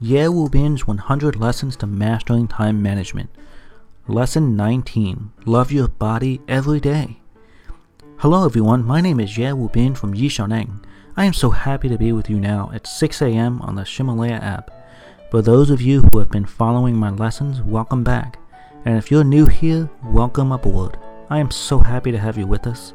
Ye Wu Bin's 100 Lessons to Mastering Time Management. Lesson 19 Love Your Body Every Day. Hello everyone, my name is Ye Wu Bin from Yi Xiaoneng. I am so happy to be with you now at 6 a.m. on the Ximalaya app. For those of you who have been following my lessons, welcome back. And if you're new here, welcome aboard. I am so happy to have you with us.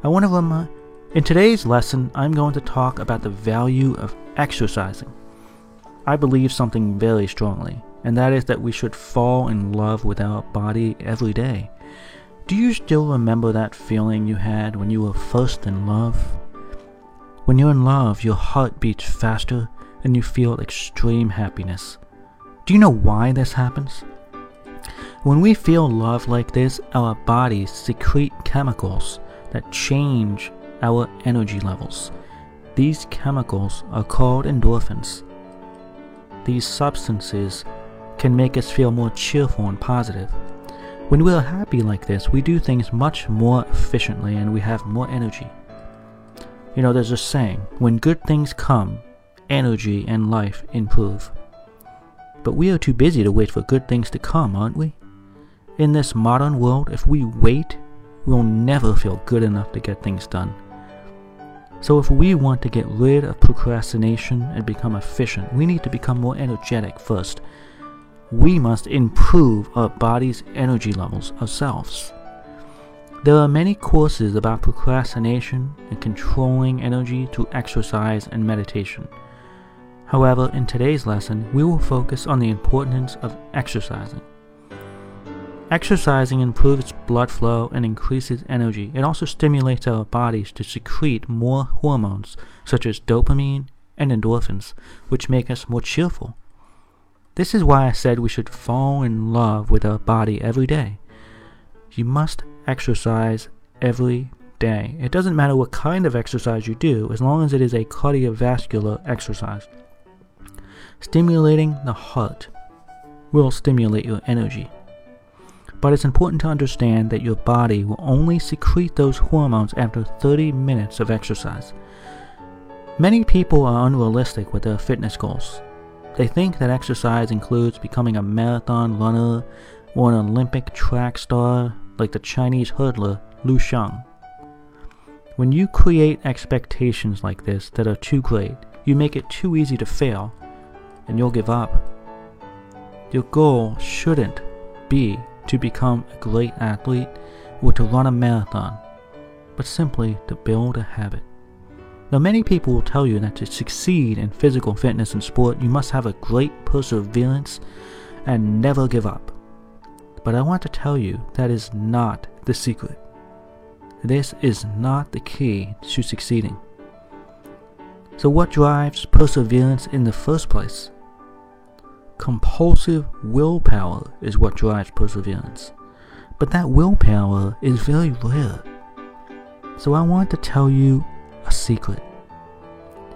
I want to remind. In today's lesson, I'm going to talk about the value of exercising. I believe something very strongly, and that is that we should fall in love with our body every day. Do you still remember that feeling you had when you were first in love? When you're in love, your heart beats faster and you feel extreme happiness. Do you know why this happens? When we feel love like this, our bodies secrete chemicals that change our energy levels. These chemicals are called endorphins. These substances can make us feel more cheerful and positive. When we are happy like this, we do things much more efficiently and we have more energy. You know, there's a saying when good things come, energy and life improve. But we are too busy to wait for good things to come, aren't we? In this modern world, if we wait we'll never feel good enough to get things done. So, if we want to get rid of procrastination and become efficient, we need to become more energetic first. We must improve our body's energy levels ourselves. There are many courses about procrastination and controlling energy through exercise and meditation. However, in today's lesson, we will focus on the importance of exercising. Exercising improves blood flow and increases energy. It also stimulates our bodies to secrete more hormones such as dopamine and endorphins, which make us more cheerful. This is why I said we should fall in love with our body every day. You must exercise every day. It doesn't matter what kind of exercise you do, as long as it is a cardiovascular exercise. Stimulating the heart will stimulate your energy but it's important to understand that your body will only secrete those hormones after 30 minutes of exercise. Many people are unrealistic with their fitness goals. They think that exercise includes becoming a marathon runner or an Olympic track star like the Chinese hurdler Liu Xiang. When you create expectations like this that are too great, you make it too easy to fail and you'll give up. Your goal shouldn't be to become a great athlete or to run a marathon, but simply to build a habit. Now, many people will tell you that to succeed in physical fitness and sport, you must have a great perseverance and never give up. But I want to tell you that is not the secret. This is not the key to succeeding. So, what drives perseverance in the first place? Compulsive willpower is what drives perseverance. But that willpower is very rare. So I want to tell you a secret.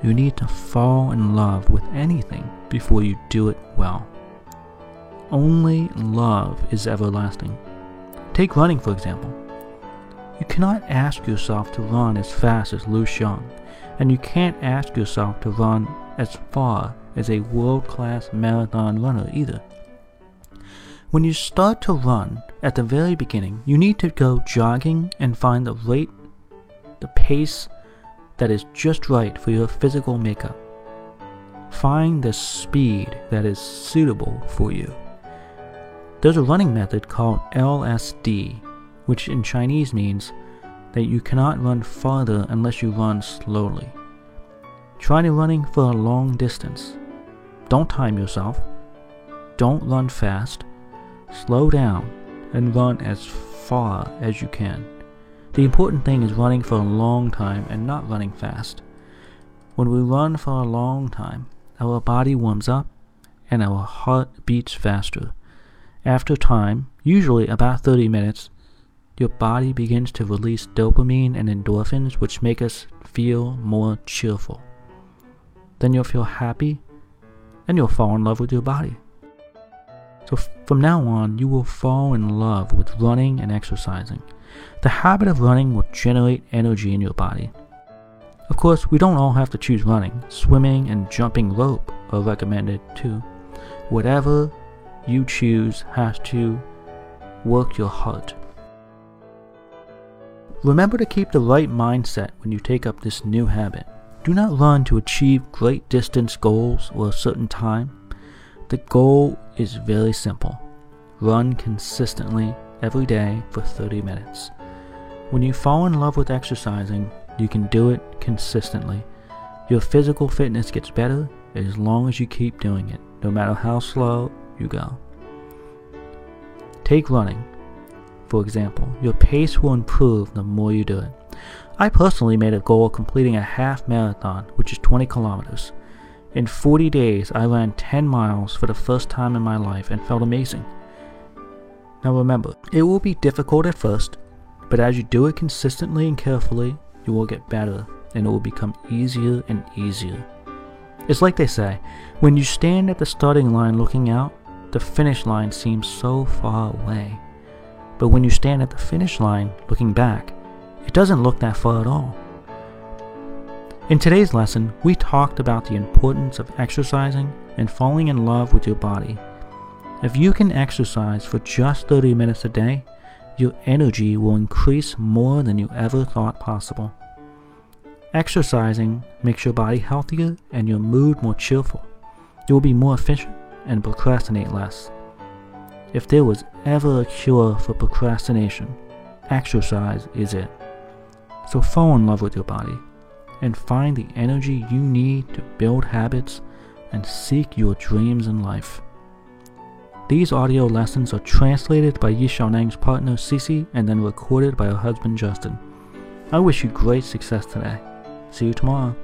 You need to fall in love with anything before you do it well. Only love is everlasting. Take running, for example. You cannot ask yourself to run as fast as Liu Xiang, and you can't ask yourself to run as far as a world class marathon runner either. When you start to run at the very beginning, you need to go jogging and find the rate, the pace that is just right for your physical makeup. Find the speed that is suitable for you. There's a running method called LSD, which in Chinese means that you cannot run farther unless you run slowly. Try running for a long distance. Don't time yourself. Don't run fast. Slow down and run as far as you can. The important thing is running for a long time and not running fast. When we run for a long time, our body warms up and our heart beats faster. After time, usually about 30 minutes, your body begins to release dopamine and endorphins, which make us feel more cheerful. Then you'll feel happy and you'll fall in love with your body. So from now on, you will fall in love with running and exercising. The habit of running will generate energy in your body. Of course, we don't all have to choose running. Swimming and jumping rope are recommended too. Whatever you choose has to work your heart. Remember to keep the right mindset when you take up this new habit. Do not run to achieve great distance goals or a certain time. The goal is very simple. Run consistently every day for 30 minutes. When you fall in love with exercising, you can do it consistently. Your physical fitness gets better as long as you keep doing it, no matter how slow you go. Take running. For example, your pace will improve the more you do it. I personally made a goal of completing a half marathon, which is 20 kilometers. In 40 days, I ran 10 miles for the first time in my life and felt amazing. Now remember, it will be difficult at first, but as you do it consistently and carefully, you will get better and it will become easier and easier. It's like they say, when you stand at the starting line looking out, the finish line seems so far away. But when you stand at the finish line looking back, it doesn't look that far at all. In today's lesson, we talked about the importance of exercising and falling in love with your body. If you can exercise for just 30 minutes a day, your energy will increase more than you ever thought possible. Exercising makes your body healthier and your mood more cheerful. You will be more efficient and procrastinate less. If there was ever a cure for procrastination, exercise is it. So fall in love with your body and find the energy you need to build habits and seek your dreams in life. These audio lessons are translated by Yi Xiaoneng's partner Cici and then recorded by her husband Justin. I wish you great success today. See you tomorrow.